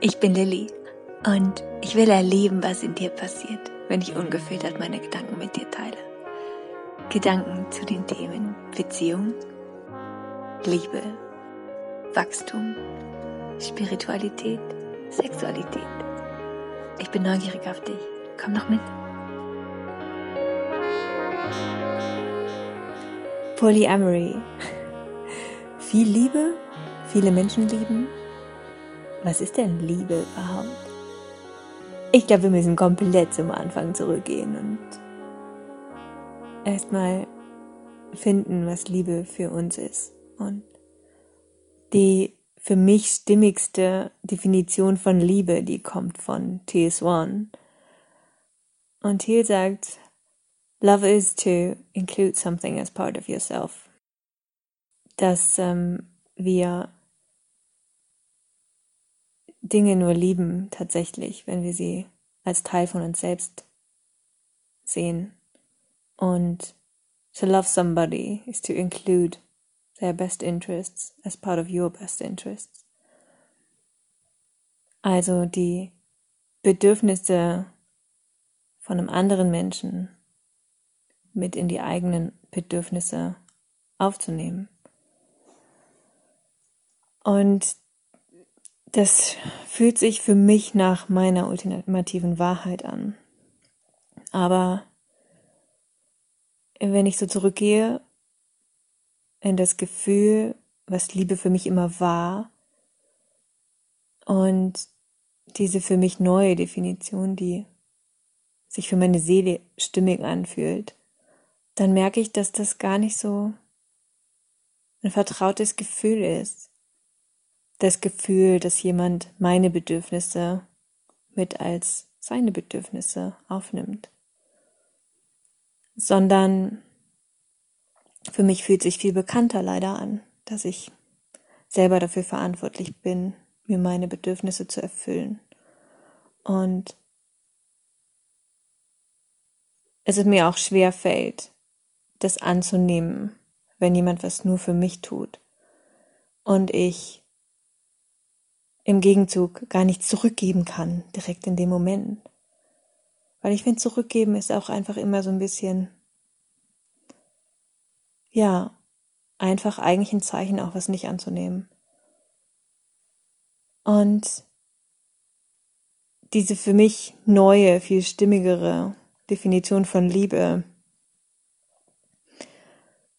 Ich bin Lilly und ich will erleben, was in dir passiert, wenn ich ungefiltert meine Gedanken mit dir teile. Gedanken zu den Themen Beziehung, Liebe, Wachstum, Spiritualität, Sexualität. Ich bin neugierig auf dich. Komm noch mit. Polyamory. Viel Liebe, viele Menschen lieben, was ist denn Liebe überhaupt? Ich glaube, wir müssen komplett zum Anfang zurückgehen und erstmal finden, was Liebe für uns ist. Und die für mich stimmigste Definition von Liebe, die kommt von T.S. One. Und hier sagt, Love is to include something as part of yourself. Dass ähm, wir Dinge nur lieben, tatsächlich, wenn wir sie als Teil von uns selbst sehen. Und to love somebody is to include their best interests as part of your best interests. Also die Bedürfnisse von einem anderen Menschen mit in die eigenen Bedürfnisse aufzunehmen. Und das fühlt sich für mich nach meiner ultimativen Wahrheit an. Aber wenn ich so zurückgehe in das Gefühl, was Liebe für mich immer war und diese für mich neue Definition, die sich für meine Seele stimmig anfühlt, dann merke ich, dass das gar nicht so ein vertrautes Gefühl ist das Gefühl, dass jemand meine Bedürfnisse mit als seine Bedürfnisse aufnimmt, sondern für mich fühlt sich viel bekannter leider an, dass ich selber dafür verantwortlich bin, mir meine Bedürfnisse zu erfüllen. Und es ist mir auch schwer fällt, das anzunehmen, wenn jemand was nur für mich tut. Und ich im Gegenzug gar nichts zurückgeben kann, direkt in dem Moment. Weil ich finde, zurückgeben ist auch einfach immer so ein bisschen, ja, einfach eigentlich ein Zeichen, auch was nicht anzunehmen. Und diese für mich neue, viel stimmigere Definition von Liebe,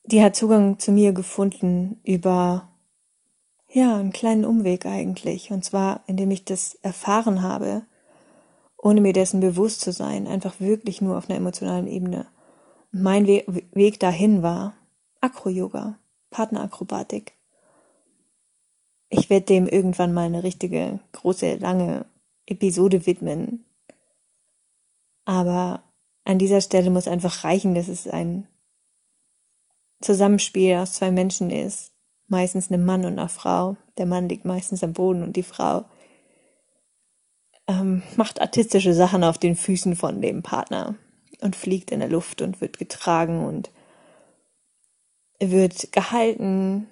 die hat Zugang zu mir gefunden über ja, einen kleinen Umweg eigentlich. Und zwar, indem ich das erfahren habe, ohne mir dessen bewusst zu sein, einfach wirklich nur auf einer emotionalen Ebene. Mein We Weg dahin war Acro-Yoga, Partnerakrobatik. Ich werde dem irgendwann mal eine richtige, große, lange Episode widmen. Aber an dieser Stelle muss einfach reichen, dass es ein Zusammenspiel aus zwei Menschen ist, meistens einem Mann und einer Frau. Der Mann liegt meistens am Boden und die Frau ähm, macht artistische Sachen auf den Füßen von dem Partner und fliegt in der Luft und wird getragen und wird gehalten,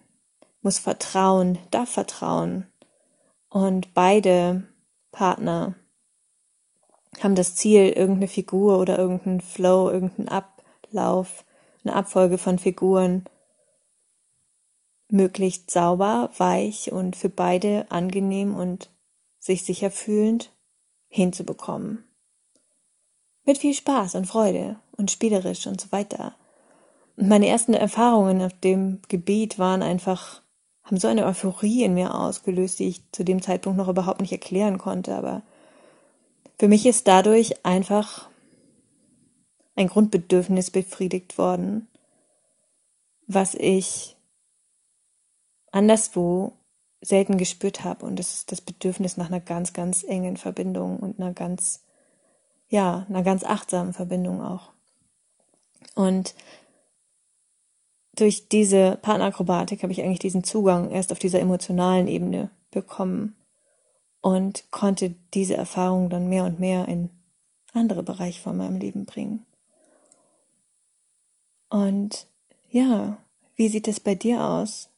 muss vertrauen, darf vertrauen. Und beide Partner haben das Ziel, irgendeine Figur oder irgendeinen Flow, irgendeinen Ablauf, eine Abfolge von Figuren möglichst sauber, weich und für beide angenehm und sich sicher fühlend hinzubekommen. Mit viel Spaß und Freude und spielerisch und so weiter. Und meine ersten Erfahrungen auf dem Gebiet waren einfach, haben so eine Euphorie in mir ausgelöst, die ich zu dem Zeitpunkt noch überhaupt nicht erklären konnte, aber für mich ist dadurch einfach ein Grundbedürfnis befriedigt worden, was ich anderswo selten gespürt habe. Und das ist das Bedürfnis nach einer ganz, ganz engen Verbindung und einer ganz, ja, einer ganz achtsamen Verbindung auch. Und durch diese Partnerakrobatik habe ich eigentlich diesen Zugang erst auf dieser emotionalen Ebene bekommen und konnte diese Erfahrung dann mehr und mehr in andere Bereiche von meinem Leben bringen. Und ja, wie sieht es bei dir aus?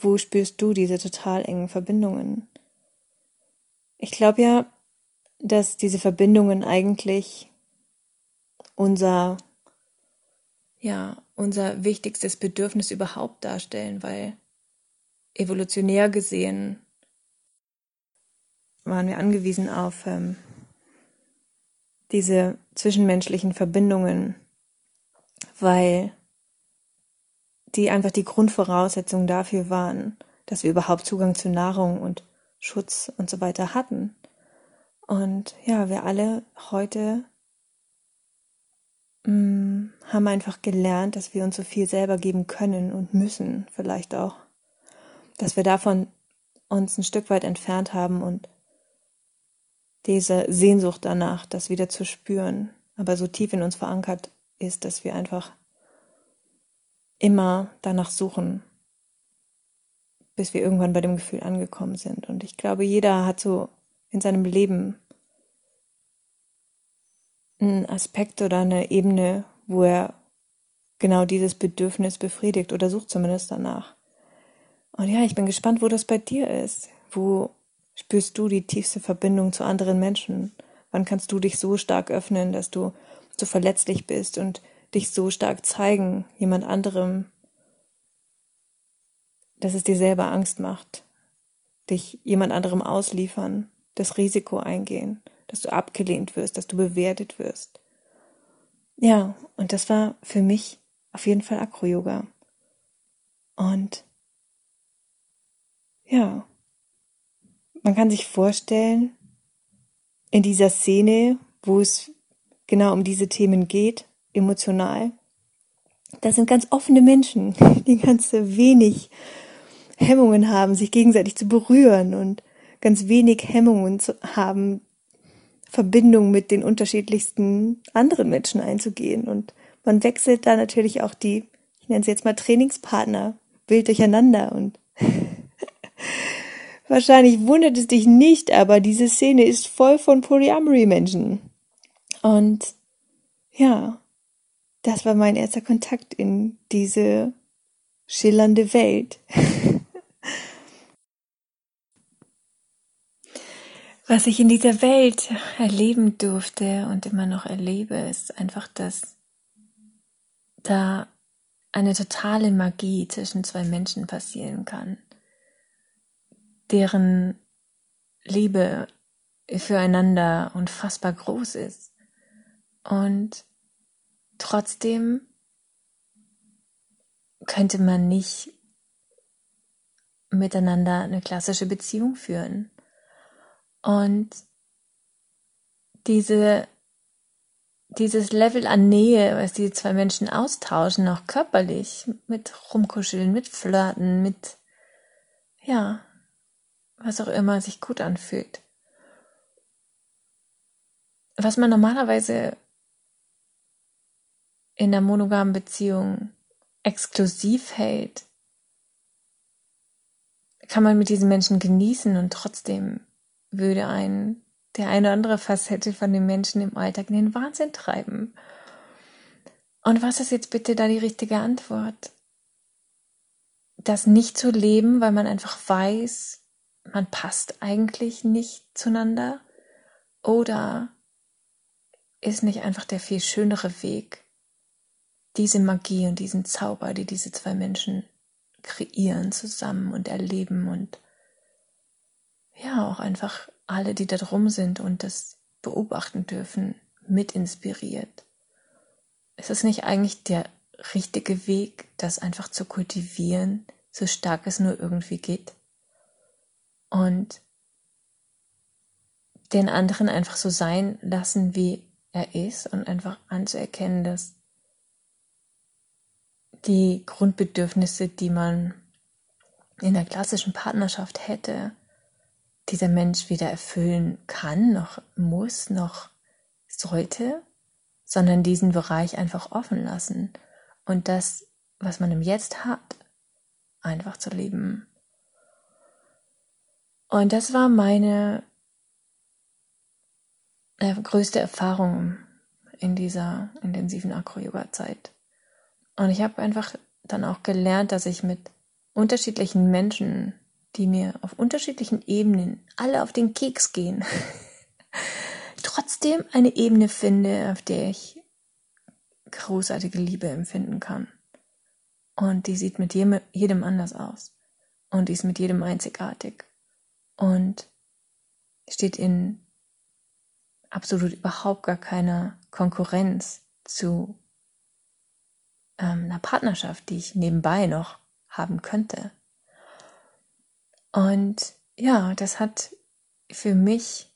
Wo spürst du diese total engen Verbindungen? Ich glaube ja, dass diese Verbindungen eigentlich unser, ja, unser wichtigstes Bedürfnis überhaupt darstellen, weil evolutionär gesehen waren wir angewiesen auf ähm, diese zwischenmenschlichen Verbindungen, weil die einfach die Grundvoraussetzungen dafür waren, dass wir überhaupt Zugang zu Nahrung und Schutz und so weiter hatten. Und ja, wir alle heute mh, mm, haben einfach gelernt, dass wir uns so viel selber geben können und müssen, vielleicht auch, dass wir davon uns ein Stück weit entfernt haben und diese Sehnsucht danach, das wieder zu spüren, aber so tief in uns verankert ist, dass wir einfach immer danach suchen, bis wir irgendwann bei dem Gefühl angekommen sind. Und ich glaube, jeder hat so in seinem Leben einen Aspekt oder eine Ebene, wo er genau dieses Bedürfnis befriedigt oder sucht zumindest danach. Und ja, ich bin gespannt, wo das bei dir ist. Wo spürst du die tiefste Verbindung zu anderen Menschen? Wann kannst du dich so stark öffnen, dass du so verletzlich bist und dich so stark zeigen, jemand anderem, dass es dir selber Angst macht, dich jemand anderem ausliefern, das Risiko eingehen, dass du abgelehnt wirst, dass du bewertet wirst. Ja, und das war für mich auf jeden Fall Akro-Yoga. Und ja, man kann sich vorstellen, in dieser Szene, wo es genau um diese Themen geht, emotional, das sind ganz offene Menschen, die ganz wenig Hemmungen haben, sich gegenseitig zu berühren und ganz wenig Hemmungen zu haben, Verbindung mit den unterschiedlichsten anderen Menschen einzugehen. Und man wechselt da natürlich auch die, ich nenne sie jetzt mal Trainingspartner, wild durcheinander und wahrscheinlich wundert es dich nicht, aber diese Szene ist voll von Polyamory-Menschen. Und ja, das war mein erster Kontakt in diese schillernde Welt. Was ich in dieser Welt erleben durfte und immer noch erlebe, ist einfach, dass da eine totale Magie zwischen zwei Menschen passieren kann, deren Liebe füreinander unfassbar groß ist. Und trotzdem könnte man nicht miteinander eine klassische Beziehung führen. Und diese, dieses Level an Nähe, was die zwei Menschen austauschen, auch körperlich, mit Rumkuscheln, mit Flirten, mit, ja, was auch immer sich gut anfühlt. Was man normalerweise in einer monogamen Beziehung exklusiv hält, kann man mit diesen Menschen genießen und trotzdem würde ein der eine oder andere Facette von den Menschen im Alltag in den Wahnsinn treiben. Und was ist jetzt bitte da die richtige Antwort? Das nicht zu leben, weil man einfach weiß, man passt eigentlich nicht zueinander? Oder ist nicht einfach der viel schönere Weg, diese Magie und diesen Zauber, die diese zwei Menschen kreieren zusammen und erleben und ja, auch einfach alle, die da drum sind und das beobachten dürfen, mit inspiriert. Ist es nicht eigentlich der richtige Weg, das einfach zu kultivieren, so stark es nur irgendwie geht? Und den anderen einfach so sein lassen, wie er ist und einfach anzuerkennen, dass die Grundbedürfnisse, die man in der klassischen Partnerschaft hätte, dieser Mensch wieder erfüllen kann, noch muss, noch sollte, sondern diesen Bereich einfach offen lassen und das, was man im Jetzt hat, einfach zu leben. Und das war meine äh, größte Erfahrung in dieser intensiven Acro-Yoga-Zeit. Und ich habe einfach dann auch gelernt, dass ich mit unterschiedlichen Menschen die mir auf unterschiedlichen Ebenen alle auf den Keks gehen, trotzdem eine Ebene finde, auf der ich großartige Liebe empfinden kann. Und die sieht mit jedem, anders aus. Und die ist mit jedem einzigartig. Und steht in absolut überhaupt gar keiner Konkurrenz zu ähm, einer Partnerschaft, die ich nebenbei noch haben könnte. Und ja, das hat für mich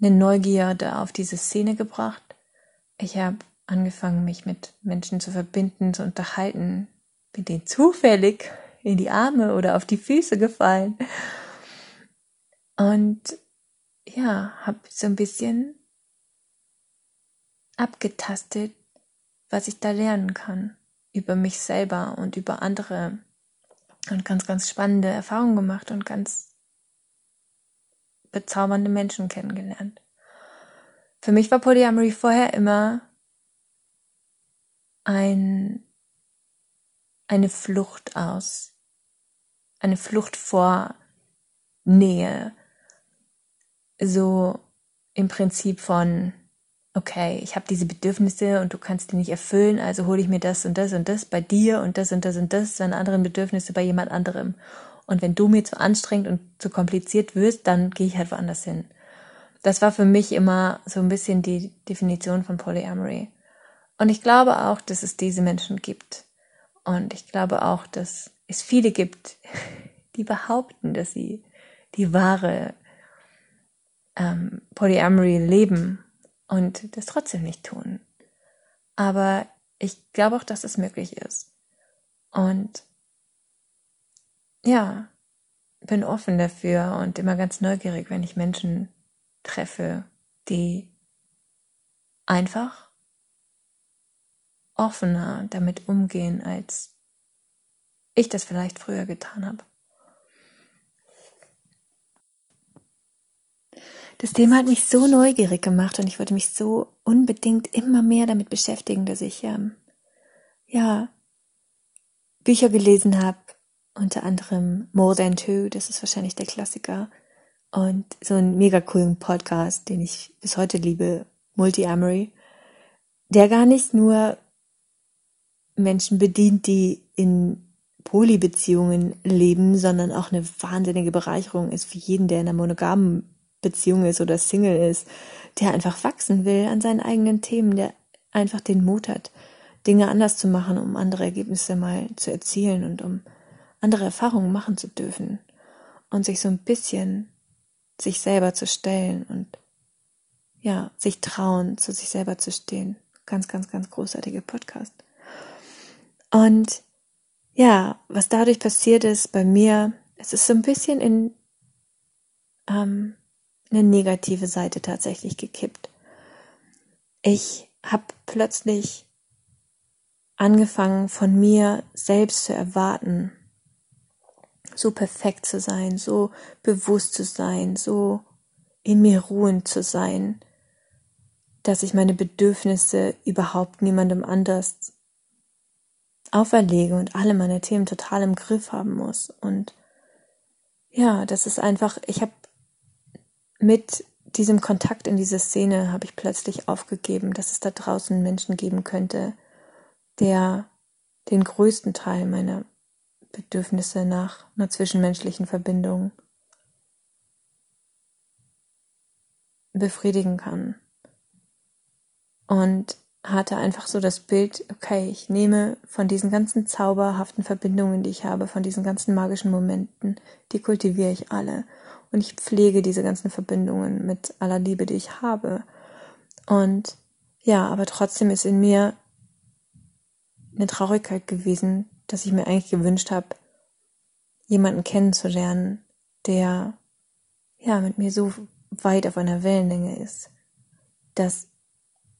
eine Neugierde auf diese Szene gebracht. Ich habe angefangen, mich mit Menschen zu verbinden, zu unterhalten, bin denen zufällig in die Arme oder auf die Füße gefallen. Und ja, habe so ein bisschen abgetastet, was ich da lernen kann über mich selber und über andere und ganz, ganz spannende Erfahrungen gemacht und ganz bezaubernde Menschen kennengelernt. Für mich war Polyamory vorher immer ein, eine Flucht aus, eine Flucht vor Nähe, so im Prinzip von, okay, ich habe diese Bedürfnisse und du kannst die nicht erfüllen, also hole ich mir das und das und das bei dir und das und das und das, deine anderen Bedürfnisse bei jemand anderem. Und wenn du mir zu anstrengend und zu kompliziert wirst, dann gehe ich halt woanders hin. Das war für mich immer so ein bisschen die Definition von Polyamory. Und ich glaube auch, dass es diese Menschen gibt. Und ich glaube auch, dass es viele gibt, die behaupten, dass sie die wahre ähm, Polyamory leben und das trotzdem nicht tun. Aber ich glaube auch, dass es möglich ist. Und ja, bin offen dafür und immer ganz neugierig, wenn ich Menschen treffe, die einfach offener damit umgehen, als ich das vielleicht früher getan habe. Das Thema hat mich so neugierig gemacht und ich wollte mich so unbedingt immer mehr damit beschäftigen, dass ich ähm, ja Bücher gelesen habe, unter anderem More Than Two, das ist wahrscheinlich der Klassiker, und so einen mega coolen Podcast, den ich bis heute liebe, Multi-Amory, der gar nicht nur Menschen bedient, die in Polybeziehungen leben, sondern auch eine wahnsinnige Bereicherung ist für jeden, der in einer monogamen Beziehung ist oder Single ist, der einfach wachsen will an seinen eigenen Themen, der einfach den Mut hat, Dinge anders zu machen, um andere Ergebnisse mal zu erzielen und um andere Erfahrungen machen zu dürfen und sich so ein bisschen sich selber zu stellen und ja, sich trauen, zu sich selber zu stehen. Ganz, ganz, ganz großartiger Podcast. Und ja, was dadurch passiert ist bei mir, es ist so ein bisschen in ähm, eine negative Seite tatsächlich gekippt. Ich habe plötzlich angefangen von mir selbst zu erwarten, so perfekt zu sein, so bewusst zu sein, so in mir ruhend zu sein, dass ich meine Bedürfnisse überhaupt niemandem anders auferlege und alle meine Themen total im Griff haben muss. Und ja, das ist einfach, ich habe mit diesem Kontakt in diese Szene habe ich plötzlich aufgegeben, dass es da draußen Menschen geben könnte, der den größten Teil meiner Bedürfnisse nach einer zwischenmenschlichen Verbindung befriedigen kann. Und hatte einfach so das Bild, okay, ich nehme von diesen ganzen zauberhaften Verbindungen, die ich habe, von diesen ganzen magischen Momenten, die kultiviere ich alle und ich pflege diese ganzen Verbindungen mit aller Liebe, die ich habe. Und ja, aber trotzdem ist in mir eine Traurigkeit gewesen, dass ich mir eigentlich gewünscht habe, jemanden kennenzulernen, der ja mit mir so weit auf einer Wellenlänge ist, dass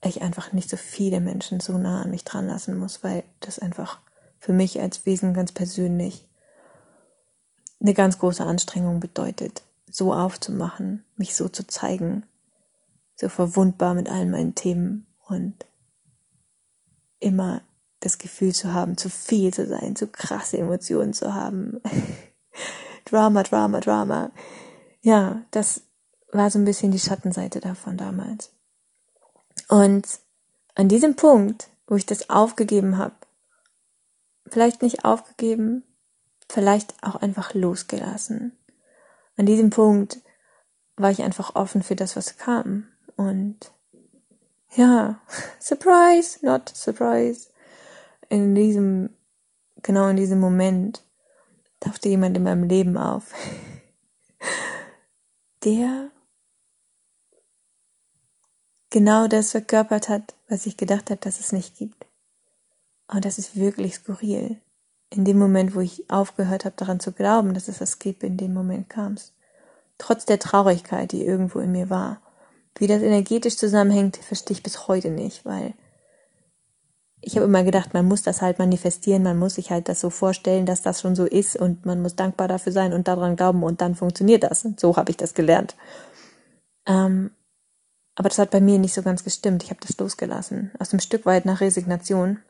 ich einfach nicht so viele Menschen so nah an mich dran lassen muss, weil das einfach für mich als Wesen ganz persönlich eine ganz große Anstrengung bedeutet so aufzumachen, mich so zu zeigen, so verwundbar mit allen meinen Themen und immer das Gefühl zu haben, zu viel zu sein, zu krasse Emotionen zu haben, Drama, Drama, Drama. Ja, das war so ein bisschen die Schattenseite davon damals. Und an diesem Punkt, wo ich das aufgegeben habe, vielleicht nicht aufgegeben, vielleicht auch einfach losgelassen. An diesem Punkt war ich einfach offen für das, was kam. Und ja, surprise, not surprise. In diesem, genau in diesem Moment tauchte jemand in meinem Leben auf, der genau das verkörpert hat, was ich gedacht habe, dass es nicht gibt. Und das ist wirklich skurril. In dem Moment, wo ich aufgehört habe, daran zu glauben, dass es das gibt, in dem Moment kam es. Trotz der Traurigkeit, die irgendwo in mir war. Wie das energetisch zusammenhängt, verstehe ich bis heute nicht, weil ich habe immer gedacht, man muss das halt manifestieren, man muss sich halt das so vorstellen, dass das schon so ist und man muss dankbar dafür sein und daran glauben und dann funktioniert das. Und so habe ich das gelernt. Ähm, aber das hat bei mir nicht so ganz gestimmt. Ich habe das losgelassen. Aus einem Stück weit nach Resignation.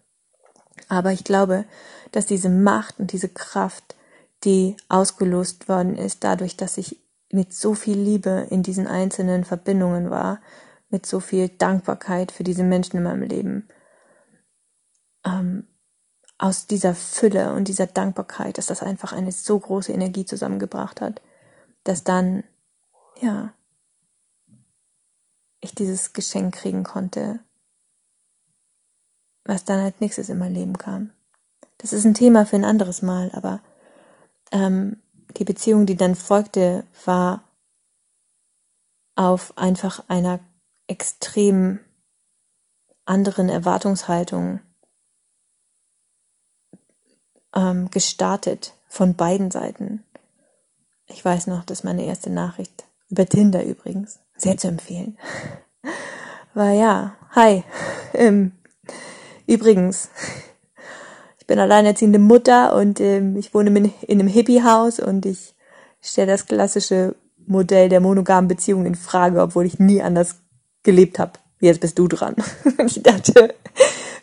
Aber ich glaube, dass diese Macht und diese Kraft, die ausgelost worden ist, dadurch, dass ich mit so viel Liebe in diesen einzelnen Verbindungen war, mit so viel Dankbarkeit für diese Menschen in meinem Leben, ähm, aus dieser Fülle und dieser Dankbarkeit, dass das einfach eine so große Energie zusammengebracht hat, dass dann, ja, ich dieses Geschenk kriegen konnte, was dann als nächstes in mein Leben kam. Das ist ein Thema für ein anderes Mal, aber ähm, die Beziehung, die dann folgte, war auf einfach einer extrem anderen Erwartungshaltung ähm, gestartet von beiden Seiten. Ich weiß noch, dass meine erste Nachricht über Tinder übrigens sehr zu empfehlen. War ja, hi. Ähm, übrigens, ich bin alleinerziehende Mutter und ähm, ich wohne in, in einem Hippie-Haus und ich stelle das klassische Modell der monogamen Beziehung in Frage, obwohl ich nie anders gelebt habe. Jetzt bist du dran. ich dachte,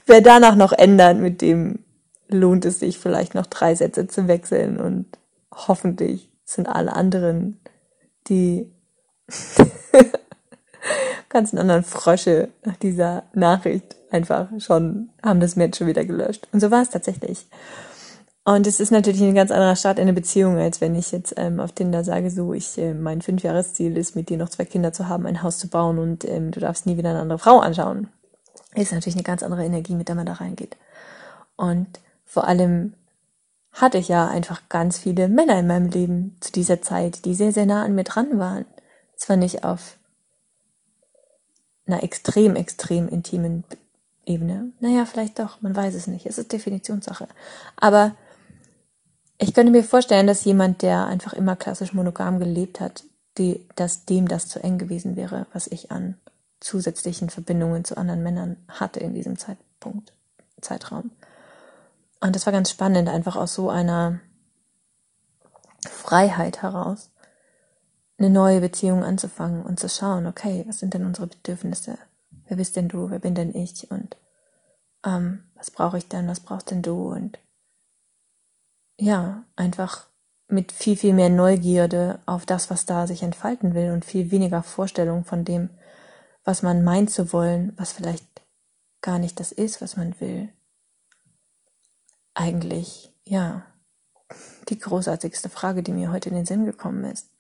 wer danach noch ändert, mit dem lohnt es sich vielleicht noch drei Sätze zu wechseln und hoffentlich sind alle anderen, die ganzen anderen Frösche nach dieser Nachricht einfach schon, haben das Match schon wieder gelöscht. Und so war es tatsächlich. Und es ist natürlich ein ganz anderer Start in eine Beziehung, als wenn ich jetzt ähm, auf Tinder sage, so, ich, äh, mein Fünfjahresziel ist, mit dir noch zwei Kinder zu haben, ein Haus zu bauen und ähm, du darfst nie wieder eine andere Frau anschauen. Ist natürlich eine ganz andere Energie, mit der man da reingeht. Und vor allem hatte ich ja einfach ganz viele Männer in meinem Leben zu dieser Zeit, die sehr, sehr nah an mir dran waren. Zwar nicht auf einer extrem, extrem intimen Ebene. Naja, vielleicht doch, man weiß es nicht. Es ist Definitionssache. Aber ich könnte mir vorstellen, dass jemand, der einfach immer klassisch monogam gelebt hat, die, dass dem das zu eng gewesen wäre, was ich an zusätzlichen Verbindungen zu anderen Männern hatte in diesem Zeitpunkt, Zeitraum. Und das war ganz spannend, einfach aus so einer Freiheit heraus eine neue Beziehung anzufangen und zu schauen, okay, was sind denn unsere Bedürfnisse? Wer bist denn du? Wer bin denn ich? Und ähm, was brauche ich denn? Was brauchst denn du? Und ja, einfach mit viel, viel mehr Neugierde auf das, was da sich entfalten will und viel weniger Vorstellung von dem, was man meint zu wollen, was vielleicht gar nicht das ist, was man will. Eigentlich, ja, die großartigste Frage, die mir heute in den Sinn gekommen ist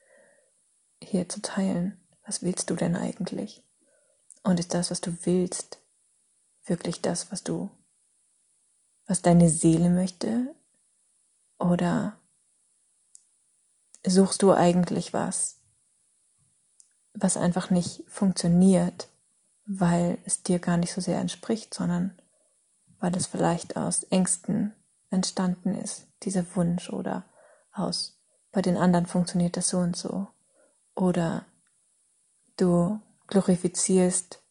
hier zu teilen. Was willst du denn eigentlich? Und ist das, was du willst, wirklich das, was du, was deine Seele möchte? Oder suchst du eigentlich was, was einfach nicht funktioniert, weil es dir gar nicht so sehr entspricht, sondern weil es vielleicht aus Ängsten entstanden ist, dieser Wunsch oder aus, bei den anderen funktioniert das so und so oder du glorifizierst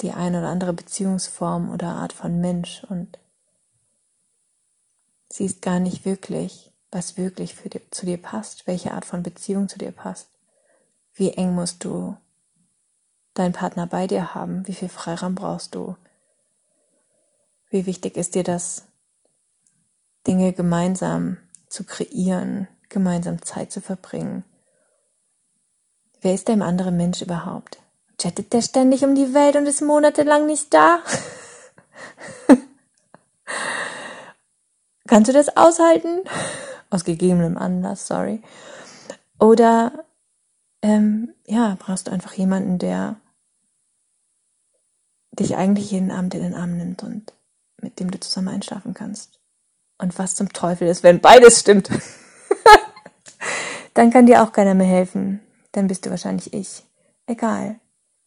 die eine oder andere Beziehungsform oder Art von Mensch und siehst gar nicht wirklich, was wirklich für dir, zu dir passt, welche Art von Beziehung zu dir passt. Wie eng musst du deinen Partner bei dir haben? Wie viel Freiraum brauchst du? Wie wichtig ist dir das, Dinge gemeinsam zu kreieren, gemeinsam Zeit zu verbringen. Wer ist der andere Mensch überhaupt? Chattet der ständig um die Welt und ist monatelang nicht da? Kannst du das aushalten? Aus gegebenem Anlass, sorry. Oder ähm, ja, brauchst du einfach jemanden, der dich eigentlich jeden Abend in den Arm nimmt und mit dem du zusammen einschlafen kannst. Und was zum Teufel ist, wenn beides stimmt? Dann kann dir auch keiner mehr helfen. Dann bist du wahrscheinlich ich. Egal.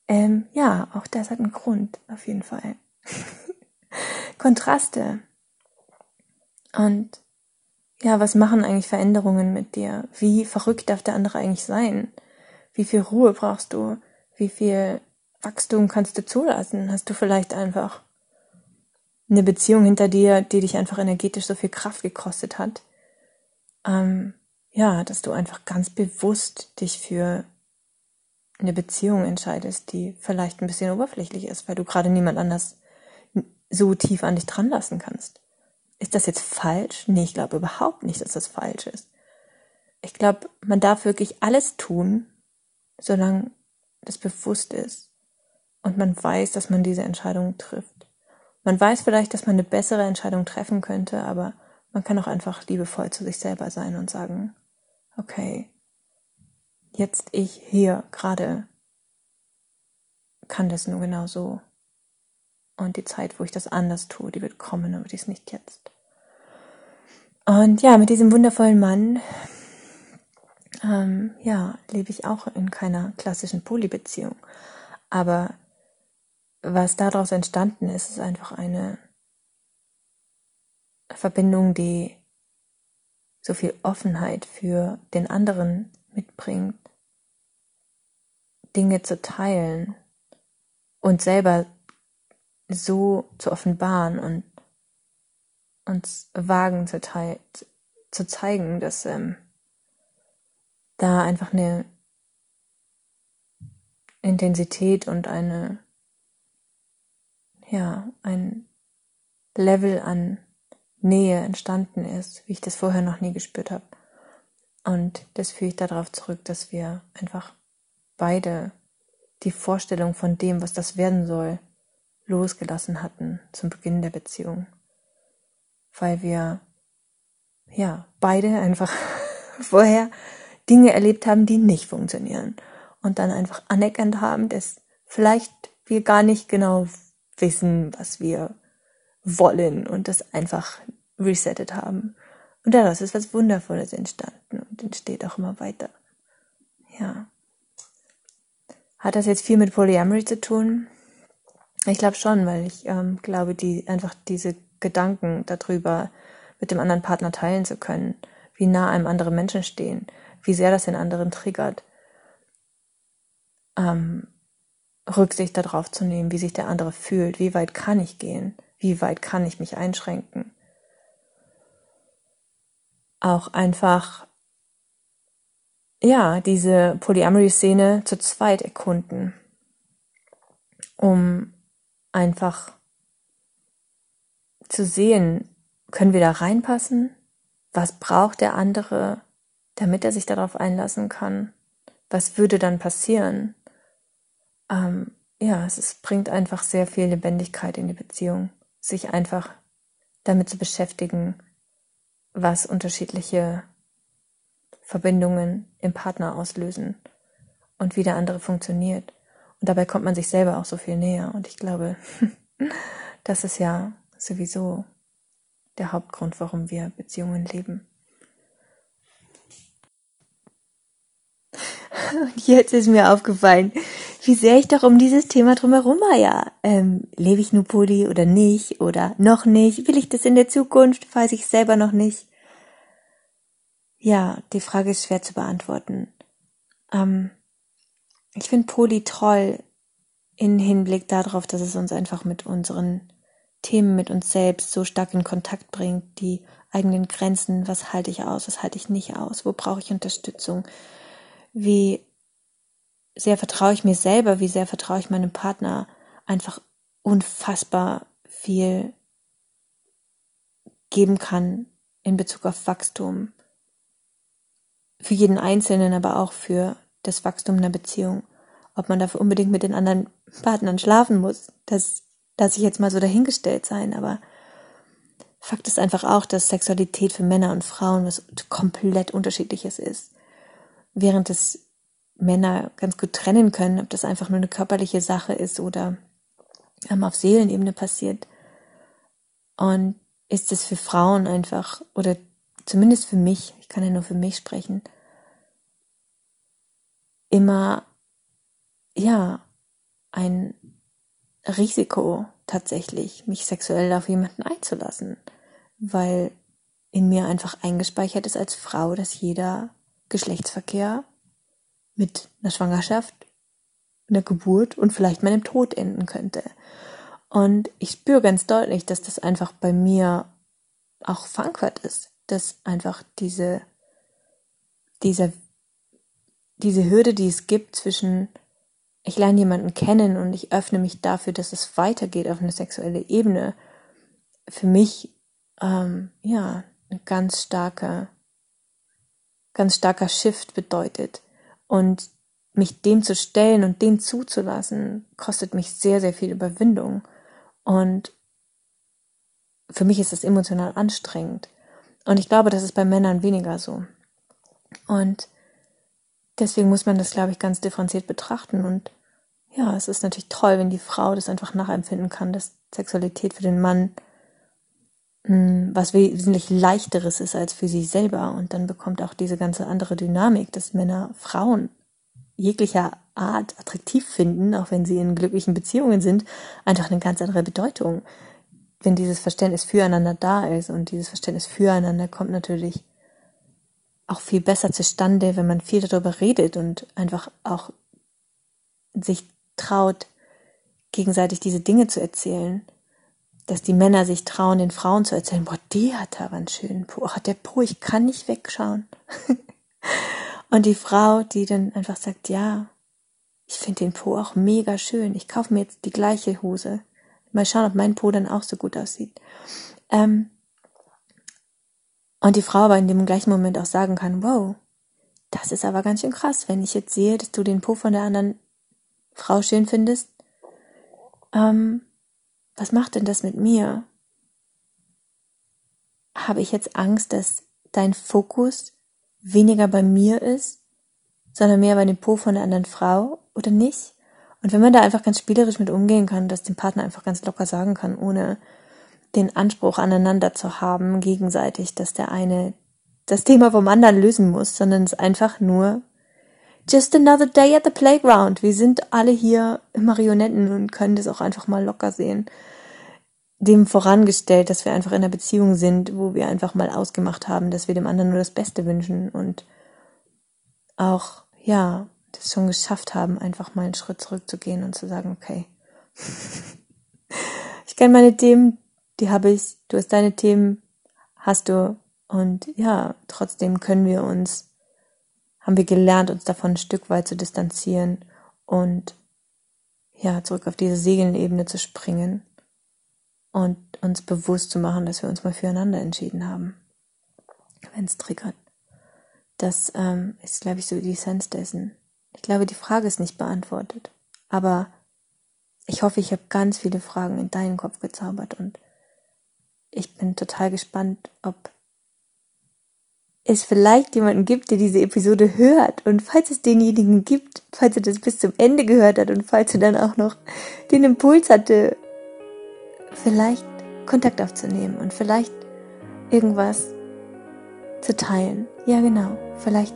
Ähm, ja, auch das hat einen Grund, auf jeden Fall. Kontraste. Und ja, was machen eigentlich Veränderungen mit dir? Wie verrückt darf der andere eigentlich sein? Wie viel Ruhe brauchst du? Wie viel Wachstum kannst du zulassen? Hast du vielleicht einfach eine Beziehung hinter dir, die dich einfach energetisch so viel Kraft gekostet hat? Ähm, ja, dass du einfach ganz bewusst dich für eine Beziehung entscheidest, die vielleicht ein bisschen oberflächlich ist, weil du gerade niemand anders so tief an dich dran lassen kannst. Ist das jetzt falsch? Nee, ich glaube überhaupt nicht, dass das falsch ist. Ich glaube, man darf wirklich alles tun, solange das bewusst ist und man weiß, dass man diese Entscheidung trifft. Man weiß vielleicht, dass man eine bessere Entscheidung treffen könnte, aber man kann auch einfach liebevoll zu sich selber sein und sagen, okay, jetzt ich hier gerade kann das nur genau so. Und die Zeit, wo ich das anders tue, die wird kommen, aber die ist nicht jetzt. Und ja, mit diesem wundervollen Mann ähm, ja, lebe ich auch in keiner klassischen Polybeziehung. Aber was daraus entstanden ist, ist einfach eine Verbindung, die so viel Offenheit für den anderen mitbringt, Dinge zu teilen und selber so zu offenbaren und uns wagen zu, zu zeigen, dass ähm, da einfach eine Intensität und eine, ja, ein Level an Nähe entstanden ist, wie ich das vorher noch nie gespürt habe. Und das führe ich darauf zurück, dass wir einfach beide die Vorstellung von dem, was das werden soll, losgelassen hatten zum Beginn der Beziehung. Weil wir, ja, beide einfach vorher Dinge erlebt haben, die nicht funktionieren. Und dann einfach anerkannt haben, dass vielleicht wir gar nicht genau wissen, was wir wollen und das einfach resettet haben. Und daraus ist was Wundervolles entstanden und entsteht auch immer weiter. Ja. Hat das jetzt viel mit Polyamory zu tun? Ich glaube schon, weil ich ähm, glaube, die einfach diese Gedanken darüber mit dem anderen Partner teilen zu können, wie nah einem andere Menschen stehen, wie sehr das den anderen triggert, ähm, Rücksicht darauf zu nehmen, wie sich der andere fühlt, wie weit kann ich gehen, wie weit kann ich mich einschränken. Auch einfach, ja, diese Polyamory-Szene zu zweit erkunden, um einfach zu sehen, können wir da reinpassen? Was braucht der andere? damit er sich darauf einlassen kann. Was würde dann passieren? Ähm, ja, es ist, bringt einfach sehr viel Lebendigkeit in die Beziehung, sich einfach damit zu beschäftigen, was unterschiedliche Verbindungen im Partner auslösen und wie der andere funktioniert. Und dabei kommt man sich selber auch so viel näher. Und ich glaube, das ist ja sowieso der Hauptgrund, warum wir Beziehungen leben. Und jetzt ist mir aufgefallen, wie sehr ich doch um dieses Thema drumherum war. Ja, ähm, lebe ich nur Poly oder nicht oder noch nicht? Will ich das in der Zukunft? Weiß ich selber noch nicht. Ja, die Frage ist schwer zu beantworten. Ähm, ich finde Poly toll in Hinblick darauf, dass es uns einfach mit unseren Themen, mit uns selbst so stark in Kontakt bringt, die eigenen Grenzen, was halte ich aus, was halte ich nicht aus, wo brauche ich Unterstützung, wie sehr vertraue ich mir selber, wie sehr vertraue ich meinem Partner einfach unfassbar viel geben kann in Bezug auf Wachstum, für jeden Einzelnen, aber auch für das Wachstum einer Beziehung. Ob man dafür unbedingt mit den anderen Partnern schlafen muss, das lasse ich jetzt mal so dahingestellt sein, aber Fakt ist einfach auch, dass Sexualität für Männer und Frauen was komplett unterschiedliches ist. Während es Männer ganz gut trennen können, ob das einfach nur eine körperliche Sache ist oder ähm, auf Seelenebene passiert. Und ist es für Frauen einfach, oder zumindest für mich, ich kann ja nur für mich sprechen, immer, ja, ein Risiko tatsächlich, mich sexuell auf jemanden einzulassen weil in mir einfach eingespeichert ist als Frau, dass jeder Geschlechtsverkehr mit einer Schwangerschaft, einer Geburt und vielleicht meinem Tod enden könnte. Und ich spüre ganz deutlich, dass das einfach bei mir auch verankert ist, dass einfach diese, diese, diese Hürde, die es gibt zwischen ich lerne jemanden kennen und ich öffne mich dafür, dass es weitergeht auf eine sexuelle Ebene, für mich ähm, ja, ein ganz starker, ganz starker Shift bedeutet. Und mich dem zu stellen und den zuzulassen, kostet mich sehr, sehr viel Überwindung. Und für mich ist das emotional anstrengend. Und ich glaube, das ist bei Männern weniger so. Und deswegen muss man das, glaube ich, ganz differenziert betrachten. Und ja, es ist natürlich toll, wenn die Frau das einfach nachempfinden kann, dass Sexualität für den Mann was wesentlich leichteres ist als für sie selber. Und dann bekommt auch diese ganze andere Dynamik, dass Männer Frauen jeglicher Art attraktiv finden, auch wenn sie in glücklichen Beziehungen sind, einfach eine ganz andere Bedeutung. Wenn dieses Verständnis füreinander da ist und dieses Verständnis füreinander kommt natürlich auch viel besser zustande, wenn man viel darüber redet und einfach auch sich traut, gegenseitig diese Dinge zu erzählen dass die Männer sich trauen, den Frauen zu erzählen, boah, die hat aber einen schönen Po. Ach, der Po, ich kann nicht wegschauen. und die Frau, die dann einfach sagt, ja, ich finde den Po auch mega schön. Ich kaufe mir jetzt die gleiche Hose. Mal schauen, ob mein Po dann auch so gut aussieht. Ähm, und die Frau aber in dem gleichen Moment auch sagen kann, wow, das ist aber ganz schön krass, wenn ich jetzt sehe, dass du den Po von der anderen Frau schön findest. Ähm, was macht denn das mit mir? Habe ich jetzt Angst, dass dein Fokus weniger bei mir ist, sondern mehr bei dem Po von der anderen Frau oder nicht? Und wenn man da einfach ganz spielerisch mit umgehen kann, dass dem Partner einfach ganz locker sagen kann, ohne den Anspruch aneinander zu haben, gegenseitig, dass der eine das Thema vom anderen lösen muss, sondern es einfach nur just another day at the playground. Wir sind alle hier Marionetten und können das auch einfach mal locker sehen. Dem vorangestellt, dass wir einfach in einer Beziehung sind, wo wir einfach mal ausgemacht haben, dass wir dem anderen nur das Beste wünschen und auch, ja, das schon geschafft haben, einfach mal einen Schritt zurückzugehen und zu sagen, okay, ich kenne meine Themen, die habe ich, du hast deine Themen, hast du und ja, trotzdem können wir uns haben wir gelernt, uns davon ein Stück weit zu distanzieren und ja, zurück auf diese Segelenebene zu springen und uns bewusst zu machen, dass wir uns mal füreinander entschieden haben, wenn es triggert. Das ähm, ist, glaube ich, so die Essenz dessen. Ich glaube, die Frage ist nicht beantwortet, aber ich hoffe, ich habe ganz viele Fragen in deinen Kopf gezaubert und ich bin total gespannt, ob es vielleicht jemanden gibt, der diese Episode hört. Und falls es denjenigen gibt, falls er das bis zum Ende gehört hat und falls er dann auch noch den Impuls hatte, vielleicht Kontakt aufzunehmen und vielleicht irgendwas zu teilen. Ja, genau. Vielleicht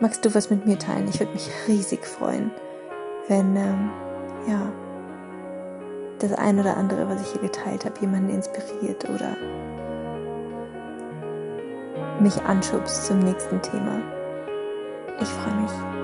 magst du was mit mir teilen. Ich würde mich riesig freuen, wenn, ähm, ja, das ein oder andere, was ich hier geteilt habe, jemanden inspiriert oder mich anschubst zum nächsten Thema. Ich freue mich.